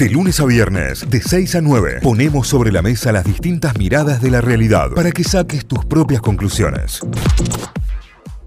De lunes a viernes, de 6 a 9, ponemos sobre la mesa las distintas miradas de la realidad para que saques tus propias conclusiones.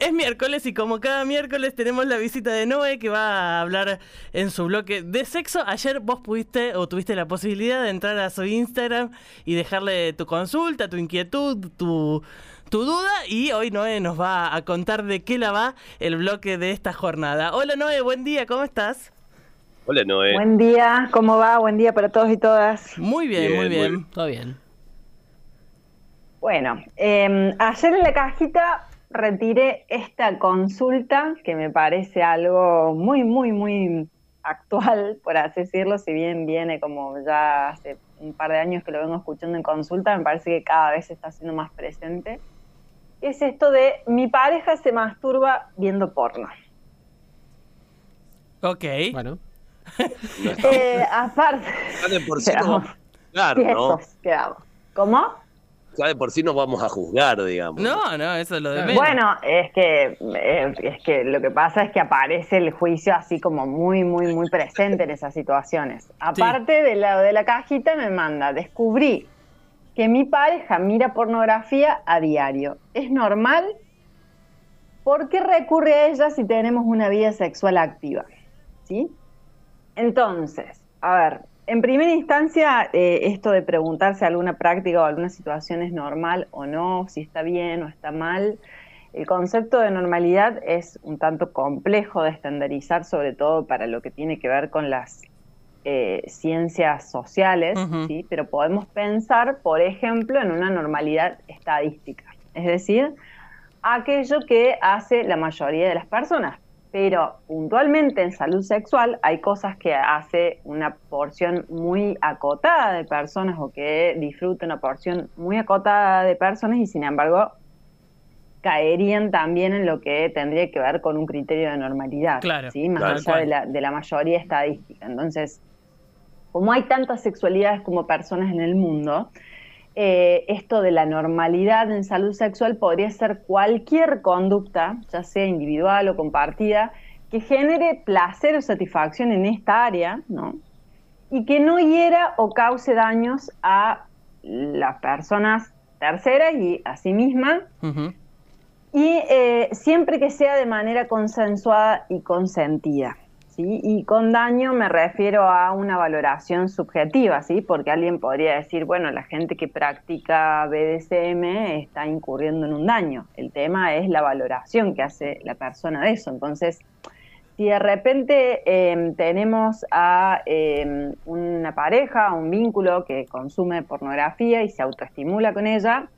Es miércoles y como cada miércoles tenemos la visita de Noé que va a hablar en su bloque de sexo. Ayer vos pudiste o tuviste la posibilidad de entrar a su Instagram y dejarle tu consulta, tu inquietud, tu, tu duda y hoy Noé nos va a contar de qué la va el bloque de esta jornada. Hola Noé, buen día, ¿cómo estás? Hola Noé. Buen día, ¿cómo va? Buen día para todos y todas. Muy bien, Bien, muy bien. Todo bien. Bueno, eh, ayer en la cajita retiré esta consulta que me parece algo muy, muy, muy actual, por así decirlo, si bien viene como ya hace un par de años que lo vengo escuchando en consulta, me parece que cada vez se está haciendo más presente. Es esto de mi pareja se masturba viendo porno. Ok. Bueno, No Eh, aparte, ya de por sí nos vamos a juzgar, ¿no? quedamos. ¿Cómo? Ya de por sí nos vamos a juzgar, digamos. No, no, eso es lo de menos. Bueno, es que, eh, es que lo que pasa es que aparece el juicio así como muy, muy, muy presente en esas situaciones. Aparte de la de la cajita me manda, descubrí que mi pareja mira pornografía a diario. ¿Es normal? ¿Por qué recurre a ella si tenemos una vida sexual activa? ¿Sí? Entonces, a ver, en primera instancia, eh, esto de preguntarse alguna práctica o alguna situación es normal o no, si está bien o está mal, el concepto de normalidad es un tanto complejo de estandarizar, sobre todo para lo que tiene que ver con las eh, ciencias sociales. ¿sí? pero podemos pensar, por ejemplo, en una normalidad estadística, es decir, aquello que hace la mayoría de las personas. Pero puntualmente en salud sexual hay cosas que hace una porción muy acotada de personas o que disfruta una porción muy acotada de personas y sin embargo caerían también en lo que tendría que ver con un criterio de normalidad, Claro, ¿sí? más allá de la, de la mayoría estadística. Entonces, como hay tantas sexualidades como personas en el mundo, eh, esto de la normalidad en salud sexual podría ser cualquier conducta, ya sea individual o compartida, que genere placer o satisfacción en esta área, ¿no? Y que no hiera o cause daños a las personas terceras y a sí misma, y eh, siempre que sea de manera consensuada y consentida. ¿Sí? Y con daño me refiero a una valoración subjetiva, ¿sí? porque alguien podría decir, bueno, la gente que practica BDSM está incurriendo en un daño. El tema es la valoración que hace la persona de eso. Entonces, si de repente eh, tenemos a eh, una pareja, un vínculo que consume pornografía y se autoestimula con ella,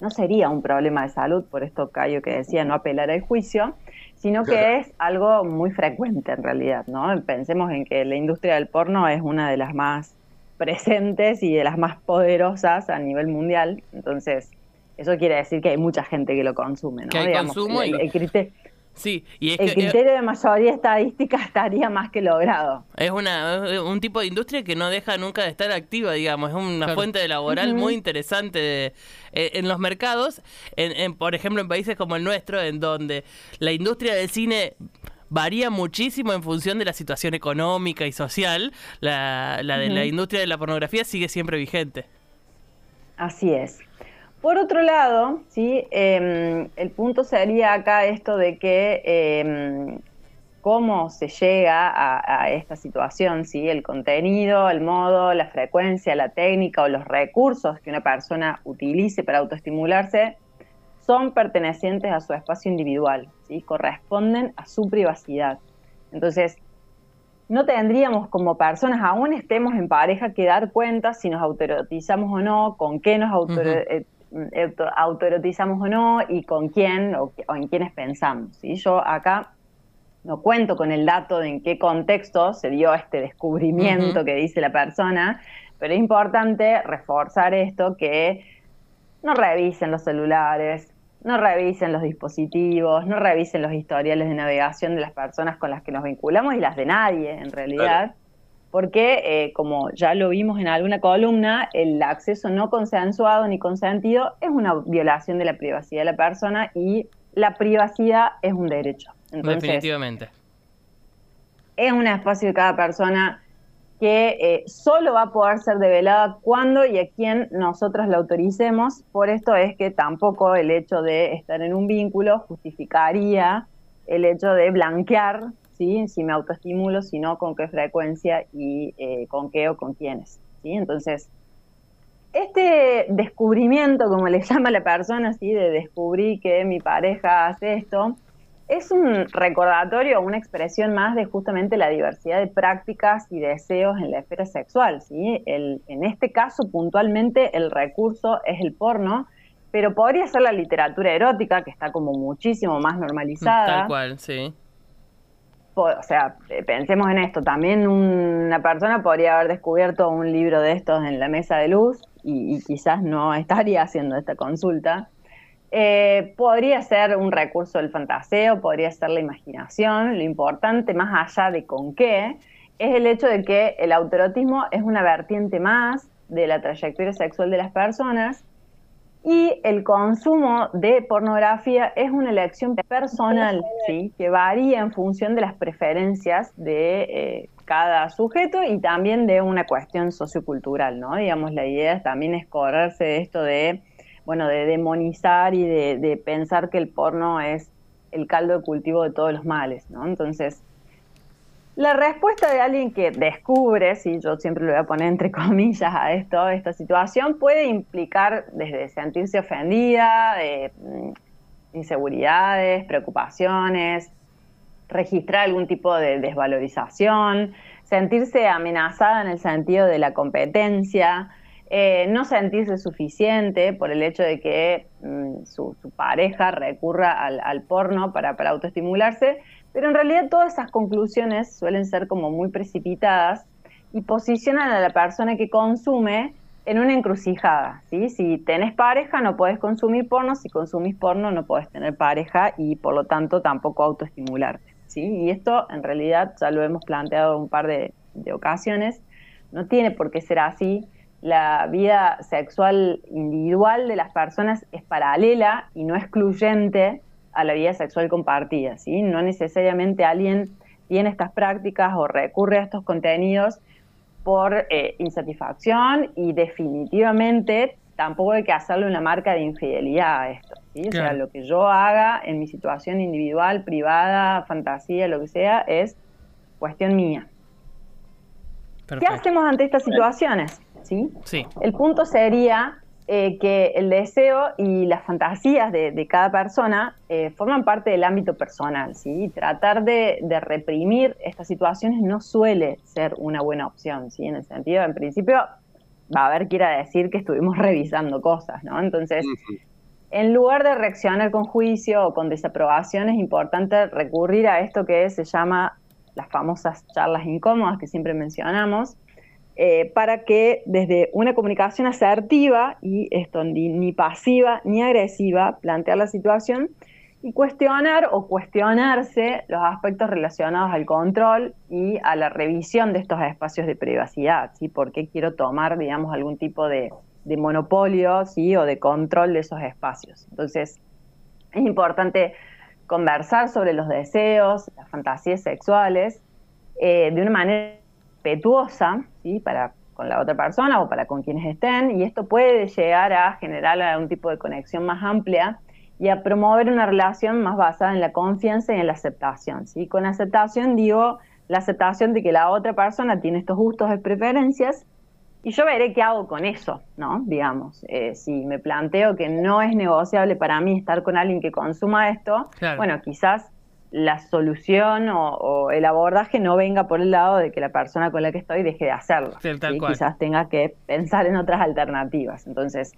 no sería un problema de salud, por esto Cayo que decía no apelar al juicio, sino que es algo muy frecuente en realidad, ¿no? Pensemos en que la industria del porno es una de las más presentes y de las más poderosas a nivel mundial, entonces eso quiere decir que hay mucha gente que lo consume, ¿no? Que hay consumo el, y- el Sí, y es el que eh, criterio de mayoría estadística estaría más que logrado. es una es un tipo de industria que no deja nunca de estar activa, digamos. Es una Claro. fuente de laboral muy interesante de- eh, en los mercados, en, en, por ejemplo, en países como el nuestro, en donde la industria del cine varía muchísimo en función de la situación económica y social, la, la de la industria de la pornografía sigue siempre vigente. Así es. Por otro lado, ¿sí? Eh, el punto sería acá esto de que eh, cómo se llega a, a esta situación, ¿sí? el contenido, el modo, la frecuencia, la técnica o los recursos que una persona utilice para autoestimularse son pertenecientes a su espacio individual, ¿sí? corresponden a su privacidad. Entonces, no tendríamos como personas, aún estemos en pareja, que dar cuenta si nos autoerotizamos o no, con qué nos auto- Ujú. eh, auto- autoerotizamos o no y con quién o, o en quiénes pensamos. ¿sí? Yo acá no cuento con el dato de en qué contexto se dio este descubrimiento que dice la persona, pero es importante reforzar esto que no revisen los celulares, no revisen los dispositivos, no revisen los historiales de navegación de las personas con las que nos vinculamos y las de nadie, en realidad, porque, eh, como ya lo vimos en alguna columna, el acceso no consensuado ni consentido es una violación de la privacidad de la persona y la privacidad es un derecho. Entonces, Definitivamente. es un espacio de cada persona que eh, solo va a poder ser develada cuando y a quien nosotros la autoricemos. Por esto es que tampoco el hecho de estar en un vínculo justificaría el hecho de blanquear ¿sí? si me autoestimulo, sino con qué frecuencia y eh, con qué o con quiénes. ¿sí? Entonces, este descubrimiento, como le llama la persona, ¿sí? de descubrir que mi pareja hace esto, es un recordatorio, una expresión más de justamente la diversidad de prácticas y deseos en la esfera sexual. ¿sí? El, en este caso, puntualmente, el recurso es el porno, pero podría ser la literatura erótica, que está como muchísimo más normalizada. Tal cual, sí. O sea, eh, pensemos en esto, también una persona podría haber descubierto un libro de estos en la mesa de luz y, quizás no estaría haciendo esta consulta. Eh, podría ser un recurso del fantaseo, podría ser la imaginación. Lo importante, más allá de con qué, es el hecho de que el autorotismo es una vertiente más de la trayectoria sexual de las personas y el consumo de pornografía es una elección personal, ¿sí? que varía en función de las preferencias de eh, cada sujeto y también de una cuestión sociocultural, ¿no? Digamos, la idea también es correrse de esto de bueno, de demonizar y de, pensar que el porno es el caldo de cultivo de todos los males, ¿no? Entonces, la respuesta de alguien que descubre, si yo siempre lo voy a poner entre comillas a esto, esta situación, puede implicar desde sentirse ofendida, de, mm, inseguridades, preocupaciones, registrar algún tipo de desvalorización, sentirse amenazada en el sentido de la competencia, eh, no sentirse suficiente por el hecho de que mm, su, pareja recurra al, porno para, autoestimularse, pero en realidad todas esas conclusiones suelen ser como muy precipitadas y posicionan a la persona que consume en una encrucijada, ¿sí? Si tenés pareja no puedes consumir porno, si consumís porno no puedes tener pareja y por lo tanto tampoco autoestimularte, ¿sí? Y esto en realidad ya lo hemos planteado un par de ocasiones, no tiene por qué ser así, la vida sexual individual de las personas es paralela y no excluyente a la vida sexual compartida, ¿sí? No necesariamente alguien tiene estas prácticas o recurre a estos contenidos por eh, insatisfacción y definitivamente tampoco hay que hacerle una marca de infidelidad a esto, ¿sí? O sea, lo que yo haga en mi situación individual, privada, fantasía, lo que sea, es cuestión mía. ¿Qué hacemos ante estas situaciones? ¿Sí? El punto sería eh, que el deseo y las fantasías de, cada persona eh, forman parte del ámbito personal, ¿sí? Tratar de, reprimir estas situaciones no suele ser una buena opción, ¿sí? En el sentido, en principio, va a haber que ir a decir que estuvimos revisando cosas, ¿no? Entonces, en lugar de reaccionar con juicio o con desaprobación, es importante recurrir a esto que se llama las famosas charlas incómodas que siempre mencionamos, eh, para que desde una comunicación asertiva y esto ni, pasiva ni agresiva, plantear la situación y cuestionar o cuestionarse los aspectos relacionados al control y a la revisión de estos espacios de privacidad, ¿sí? ¿Por qué quiero tomar, digamos, algún tipo de, monopolio, ¿sí? O de control de esos espacios. Entonces, es importante conversar sobre los deseos, las fantasías sexuales, eh, de una manera respetuosa ¿sí? para con la otra persona o para con quienes estén, y esto puede llegar a generar algún tipo de conexión más amplia y a promover una relación más basada en la confianza y en la aceptación. ¿sí? Con aceptación digo la aceptación de que la otra persona tiene estos gustos y preferencias y yo veré qué hago con eso, ¿no? Digamos, eh, si me planteo que no es negociable para mí estar con alguien que consuma esto, bueno, quizás la solución o, el abordaje no venga por el lado de que la persona con la que estoy deje de hacerlo. y Quizás tenga que pensar en otras alternativas. Entonces,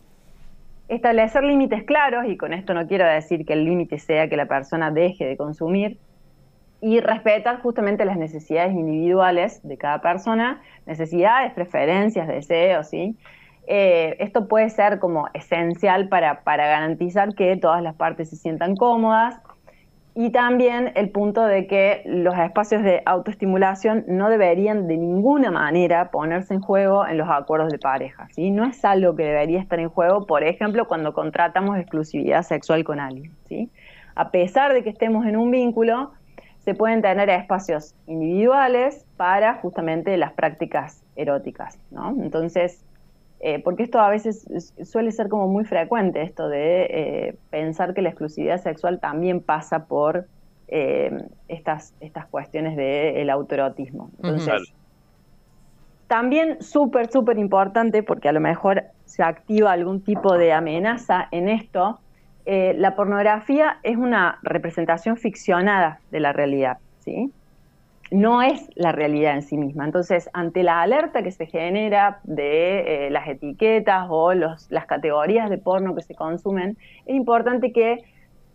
establecer límites claros, y con esto no quiero decir que el límite sea que la persona deje de consumir, y respetar justamente las necesidades individuales de cada persona, necesidades, preferencias, deseos, ¿sí? Eh, esto puede ser como esencial para, para garantizar que todas las partes se sientan cómodas y también el punto de que los espacios de autoestimulación no deberían de ninguna manera ponerse en juego en los acuerdos de pareja. ¿sí? No es algo que debería estar en juego, por ejemplo, cuando contratamos exclusividad sexual con alguien. ¿sí? A pesar de que estemos en un vínculo, se pueden tener espacios individuales para justamente las prácticas eróticas, ¿no? Entonces, eh, porque esto a veces suele ser como muy frecuente, esto de eh, pensar que la exclusividad sexual también pasa por eh, estas, estas cuestiones del autoerotismo. Entonces, también súper, súper importante, porque a lo mejor se activa algún tipo de amenaza en esto, la pornografía es una representación ficcionada de la realidad, ¿sí? No es la realidad en sí misma. Entonces, ante la alerta que se genera de eh, las etiquetas o las categorías de porno que se consumen, es importante que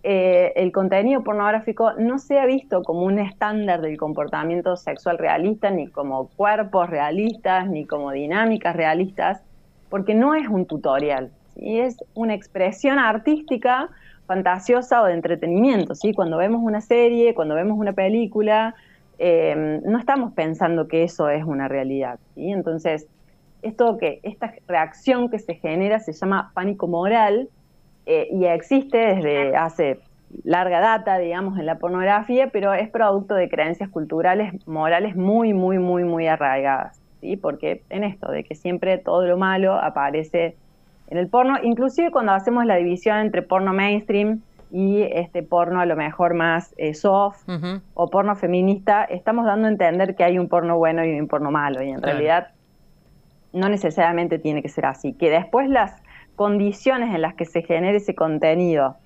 eh, el contenido pornográfico no sea visto como un estándar del comportamiento sexual realista, ni como cuerpos realistas, ni como dinámicas realistas, porque no es un tutorial, es una expresión artística fantasiosa o de entretenimiento. ¿sí? Cuando vemos una serie, cuando vemos una película, Em, no estamos pensando que eso es una realidad. ¿sí? Entonces, esto que, esta reacción que se genera se llama pánico moral eh, y existe desde hace larga data, digamos, en la pornografía, pero es producto de creencias culturales, morales muy, muy, muy, muy arraigadas. ¿sí? Porque en esto, de que siempre todo lo malo aparece en el porno, inclusive cuando hacemos la división entre porno mainstream, y este porno a lo mejor más eh, soft o porno feminista, estamos dando a entender que hay un porno bueno y un porno malo y en realidad no necesariamente tiene que ser así. Que después las condiciones en las que se genere ese contenido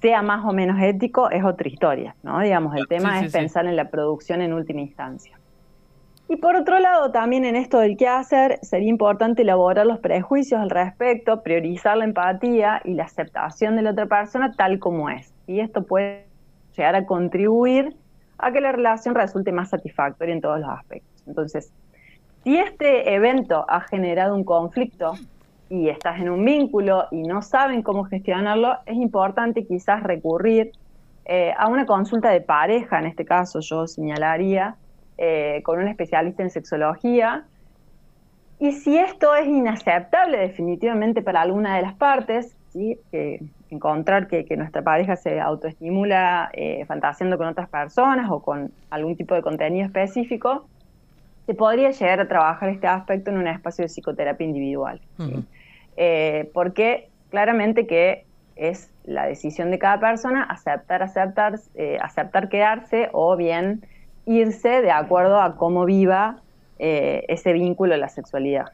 sea más o menos ético es otra historia, ¿no? Digamos, el tema es pensar en la producción en última instancia. Y por otro lado, también en esto del qué hacer, sería importante elaborar los prejuicios al respecto, priorizar la empatía y la aceptación de la otra persona tal como es. Y esto puede llegar a contribuir a que la relación resulte más satisfactoria en todos los aspectos. Entonces, si este evento ha generado un conflicto y estás en un vínculo y no saben cómo gestionarlo, es importante quizás recurrir eh, a una consulta de pareja, en este caso yo señalaría, eh, con un especialista en sexología. Y si esto es inaceptable definitivamente para alguna de las partes, ¿sí? encontrar que, nuestra pareja se autoestimula eh, fantaseando con otras personas o con algún tipo de contenido específico, se podría llegar a trabajar este aspecto en un espacio de psicoterapia individual. Eh, porque claramente que es la decisión de cada persona aceptar, aceptar, aceptar quedarse o bien irse de acuerdo a cómo viva eh, ese vínculo de la sexualidad.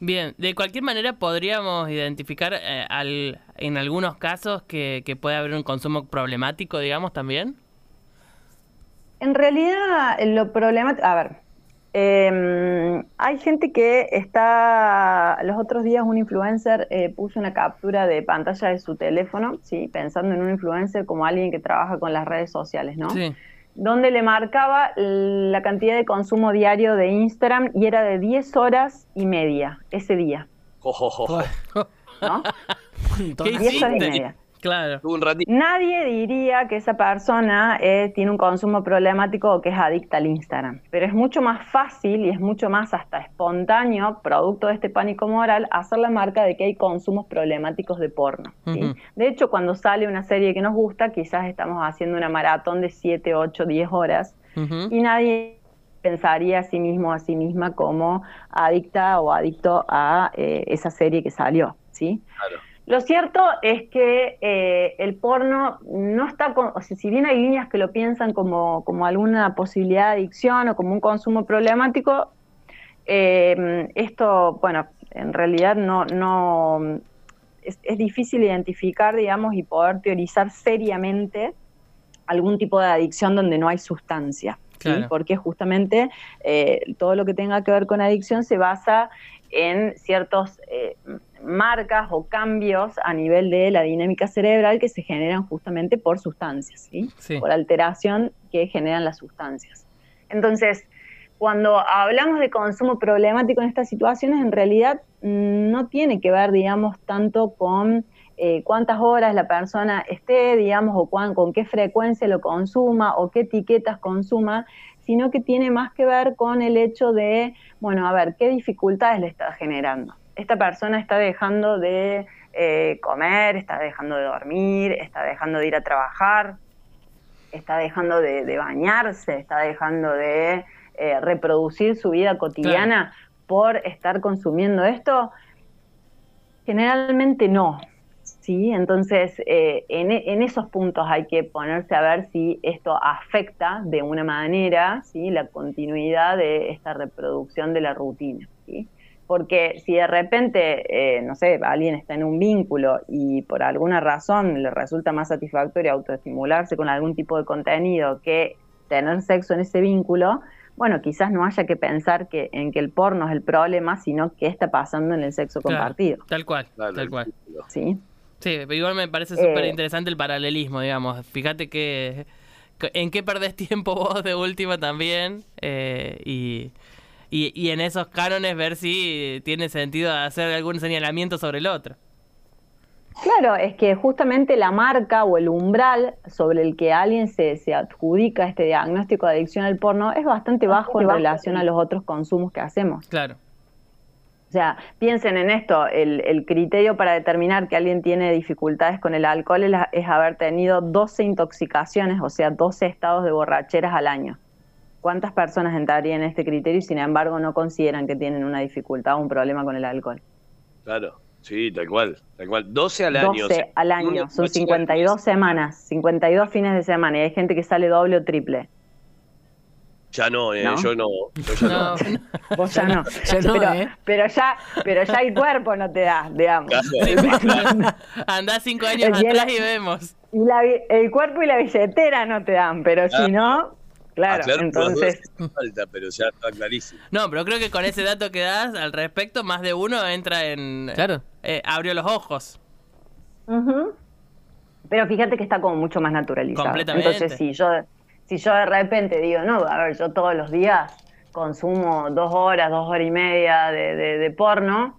Bien, de cualquier manera podríamos identificar eh, al, en algunos casos que, puede haber un consumo problemático, digamos, también. En realidad, lo problemático, a ver, em, hay gente que está, los otros días un influencer eh, puso una captura de pantalla de su teléfono, sí, pensando en un influencer como alguien que trabaja con las redes sociales, ¿no? Sí donde le marcaba la cantidad de consumo diario de Instagram y era de 10 horas y media ese día. ¿No? 10 horas y media. Claro. Nadie diría que esa persona eh, tiene un consumo problemático o que es adicta al Instagram, pero es mucho más fácil y es mucho más hasta espontáneo, producto de este pánico moral, hacer la marca de que hay consumos problemáticos de porno. De hecho, cuando sale una serie que nos gusta, quizás estamos haciendo una maratón de 7, 8, 10 horas y nadie pensaría a sí mismo a sí misma como adicta o adicto a eh, esa serie que salió, ¿sí? Claro. Lo cierto es que eh, el porno no está, con, o sea, si bien hay líneas que lo piensan como, como alguna posibilidad de adicción o como un consumo problemático, eh, esto, bueno, en realidad no, no es, difícil identificar, digamos, y poder teorizar seriamente algún tipo de adicción donde no hay sustancia. Porque justamente eh, todo lo que tenga que ver con adicción se basa en ciertos marcas o cambios a nivel de la dinámica cerebral que se generan justamente por sustancias, ¿sí? por alteración que generan las sustancias. Entonces, cuando hablamos de consumo problemático en estas situaciones, en realidad mm, no tiene que ver, digamos, tanto con eh, cuántas horas la persona esté, digamos, o con qué frecuencia lo consuma o qué etiquetas consuma, sino que tiene más que ver con el hecho de, bueno, a ver, qué dificultades le está generando esta persona está dejando de eh, comer, está dejando de dormir, está dejando de ir a trabajar, está dejando de, bañarse, está dejando de eh, reproducir su vida cotidiana por estar consumiendo esto? Generalmente no. ¿sí? Entonces, eh, en, esos puntos hay que ponerse a ver si esto afecta de una manera ¿sí? la continuidad de esta reproducción de la rutina. ¿sí? Porque si de repente, eh, no sé, alguien está en un vínculo y por alguna razón le resulta más satisfactorio autoestimularse con algún tipo de contenido que tener sexo en ese vínculo, bueno, quizás no haya que pensar que en que el porno es el problema, sino qué está pasando en el sexo compartido. Tal cual, tal cual. Sí. Sí, pero igual me parece súper interesante el paralelismo, digamos. Fíjate que en qué perdés tiempo vos de última también eh, y, y, en esos cánones ver si tiene sentido hacer algún señalamiento sobre el otro. Claro, es que justamente la marca o el umbral sobre el que alguien se, se adjudica este diagnóstico de adicción al porno es bastante bajo en relación a los otros consumos que hacemos. Claro. O sea, piensen en esto, el, criterio para determinar que alguien tiene dificultades con el alcohol es, haber tenido 12 intoxicaciones, o sea, 12 estados de borracheras al año. ¿Cuántas personas entrarían en este criterio y sin embargo no consideran que tienen una dificultad o un problema con el alcohol? Claro. Sí, tal cual, tal cual. 12 al año. 12 al año, son 52 semanas, 52 fines de semana y hay gente que sale doble o triple. Ya no, eh, yo no. Yo ya no. Vos ya no. pero, ¿eh? pero, ya, pero ya el cuerpo no te da, digamos. Andás cinco años atrás y vemos. Y la, el cuerpo y la billetera no te dan, pero si no, Claro, entonces. Falta, pero ya está clarísimo. No, pero creo que con ese dato que das al respecto, más de uno entra en. Claro. Eh, abrió los ojos. Pero fíjate que está como mucho más naturalizado. Completamente. Entonces, si yo, si yo de repente digo, no, a ver, yo todos los días consumo dos horas, dos horas y media de, de, porno.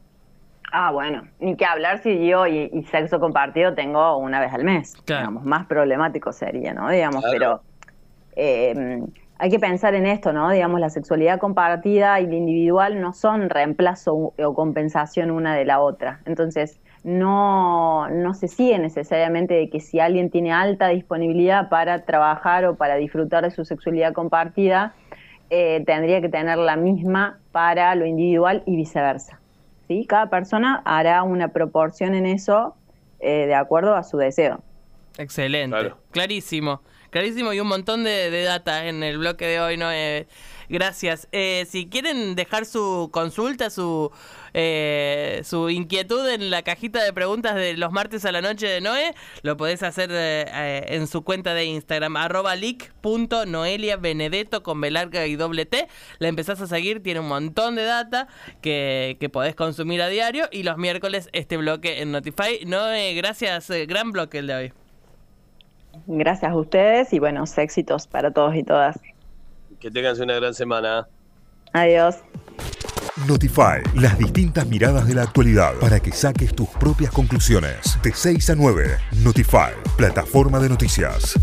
Ah, bueno, ni que hablar si yo y, sexo compartido tengo una vez al mes. Digamos, más problemático sería, ¿no? Digamos, pero eh, hay que pensar en esto, ¿no? Digamos, la sexualidad compartida y la individual no son reemplazo o compensación una de la otra. Entonces, no, no se sigue necesariamente de que si alguien tiene alta disponibilidad para trabajar o para disfrutar de su sexualidad compartida, eh, tendría que tener la misma para lo individual y viceversa. ¿sí? Cada persona hará una proporción en eso eh, de acuerdo a su deseo. Excelente, clarísimo. Clarísimo y un montón de, data en el bloque de hoy, ¿no? Eh, gracias. Eh, si quieren dejar su consulta, su, eh, su inquietud en la cajita de preguntas de los martes a la noche de Noé, lo podés hacer en su cuenta de Instagram, arroba benedetto con B larga y doble T. La empezás a seguir, tiene un montón de data que, que podés consumir a diario y los miércoles este bloque en Notify. Noé, gracias, gran bloque el de hoy. Gracias a ustedes y buenos éxitos para todos y todas. Que tengan una gran semana. Adiós. Notify, las distintas miradas de la actualidad para que saques tus propias conclusiones. De 6 a 9, Notify, plataforma de noticias.